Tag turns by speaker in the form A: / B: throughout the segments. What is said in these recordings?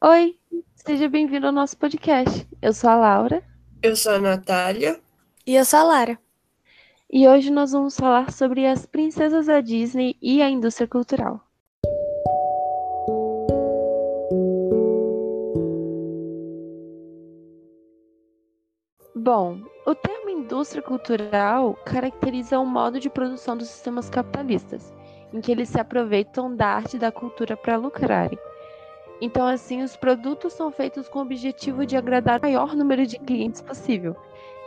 A: Oi, seja bem-vindo ao nosso podcast. Eu sou a Laura.
B: Eu sou a Natália.
C: E eu sou a Lara.
A: E hoje nós vamos falar sobre as princesas da Disney e a indústria cultural. Bom, o termo indústria cultural caracteriza o modo de produção dos sistemas capitalistas, em que eles se aproveitam da arte e da cultura para lucrarem. Então, assim, os produtos são feitos com o objetivo de agradar o maior número de clientes possível.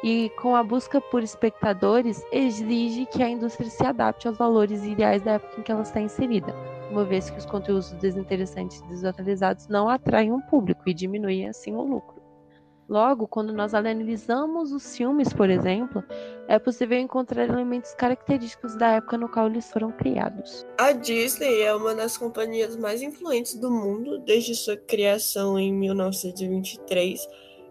A: E com a busca por espectadores, exige que a indústria se adapte aos valores ideais da época em que ela está inserida, uma vez que os conteúdos desinteressantes e desatualizados não atraem um público e diminuem assim o lucro. Logo, quando nós analisamos os filmes, por exemplo, é possível encontrar elementos característicos da época no qual eles foram criados.
B: A Disney é uma das companhias mais influentes do mundo desde sua criação em 1923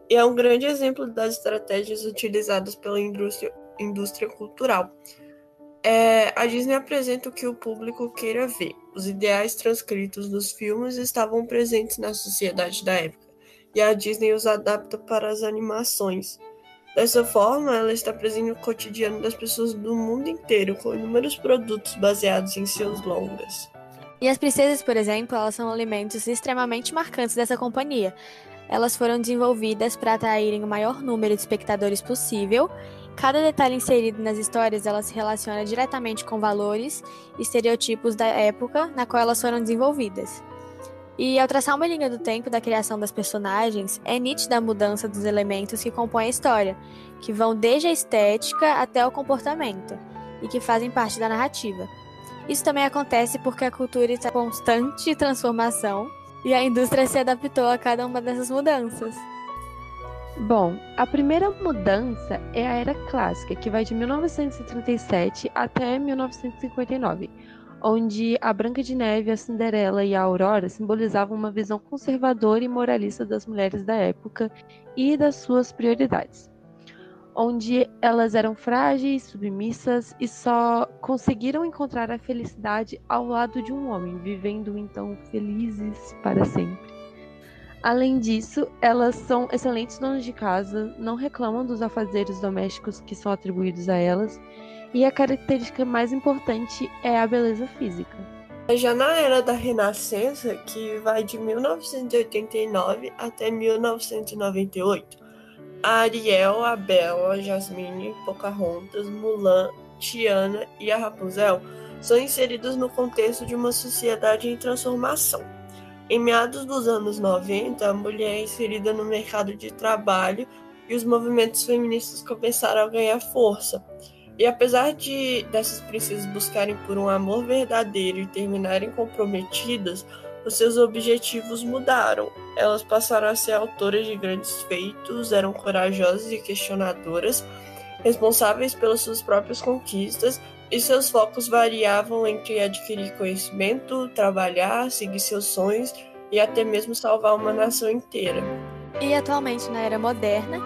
B: e é um grande exemplo das estratégias utilizadas pela indústria, indústria cultural. É, a Disney apresenta o que o público queira ver. Os ideais transcritos nos filmes estavam presentes na sociedade da época e a Disney os adapta para as animações. Dessa forma, ela está presente no cotidiano das pessoas do mundo inteiro, com inúmeros produtos baseados em seus longas.
C: E as princesas, por exemplo, elas são elementos extremamente marcantes dessa companhia. Elas foram desenvolvidas para atraírem o maior número de espectadores possível. Cada detalhe inserido nas histórias, ela se relaciona diretamente com valores e estereotipos da época na qual elas foram desenvolvidas. E ao traçar uma linha do tempo da criação das personagens, é nítida a mudança dos elementos que compõem a história, que vão desde a estética até o comportamento, e que fazem parte da narrativa. Isso também acontece porque a cultura está em constante transformação e a indústria se adaptou a cada uma dessas mudanças.
A: Bom, a primeira mudança é a Era Clássica, que vai de 1937 até 1959 onde a Branca de Neve, a Cinderela e a Aurora simbolizavam uma visão conservadora e moralista das mulheres da época e das suas prioridades, onde elas eram frágeis, submissas e só conseguiram encontrar a felicidade ao lado de um homem, vivendo então felizes para sempre. Além disso, elas são excelentes donas de casa, não reclamam dos afazeres domésticos que são atribuídos a elas e a característica mais importante é a beleza física.
B: Já na era da Renascença, que vai de 1989 até 1998, a Ariel, a Bela, a Jasmine, Pocahontas, Mulan, Tiana e a Rapunzel são inseridos no contexto de uma sociedade em transformação. Em meados dos anos 90, a mulher é inserida no mercado de trabalho e os movimentos feministas começaram a ganhar força. E apesar de dessas princesas buscarem por um amor verdadeiro e terminarem comprometidas, os seus objetivos mudaram. Elas passaram a ser autoras de grandes feitos, eram corajosas e questionadoras, responsáveis pelas suas próprias conquistas, e seus focos variavam entre adquirir conhecimento, trabalhar, seguir seus sonhos e até mesmo salvar uma nação inteira.
C: E atualmente, na era moderna,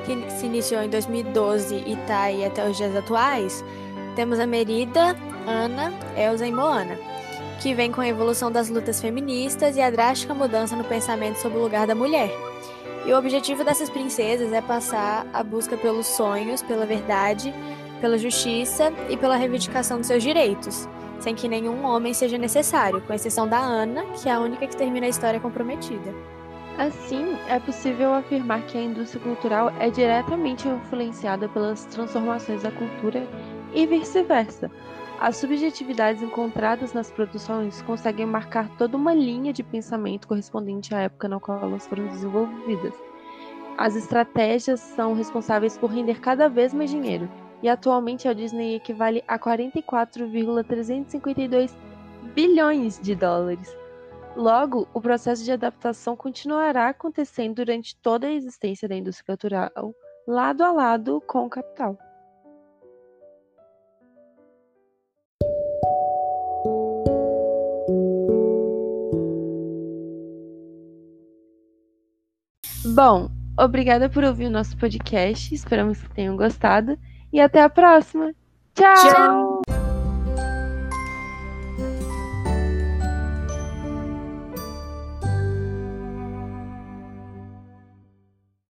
C: que se iniciou em 2012 e está aí até os dias atuais, temos a Merida, Ana, Elsa e Moana, que vem com a evolução das lutas feministas e a drástica mudança no pensamento sobre o lugar da mulher. E o objetivo dessas princesas é passar a busca pelos sonhos, pela verdade, pela justiça e pela reivindicação dos seus direitos, sem que nenhum homem seja necessário, com exceção da Ana, que é a única que termina a história comprometida.
A: Assim, é possível afirmar que a indústria cultural é diretamente influenciada pelas transformações da cultura e vice-versa. As subjetividades encontradas nas produções conseguem marcar toda uma linha de pensamento correspondente à época na qual elas foram desenvolvidas. As estratégias são responsáveis por render cada vez mais dinheiro, e atualmente a Disney equivale a 44,352 bilhões de dólares. Logo, o processo de adaptação continuará acontecendo durante toda a existência da indústria cultural, lado a lado com o capital. Bom, obrigada por ouvir o nosso podcast. Esperamos que tenham gostado e até a próxima. Tchau! Tchau.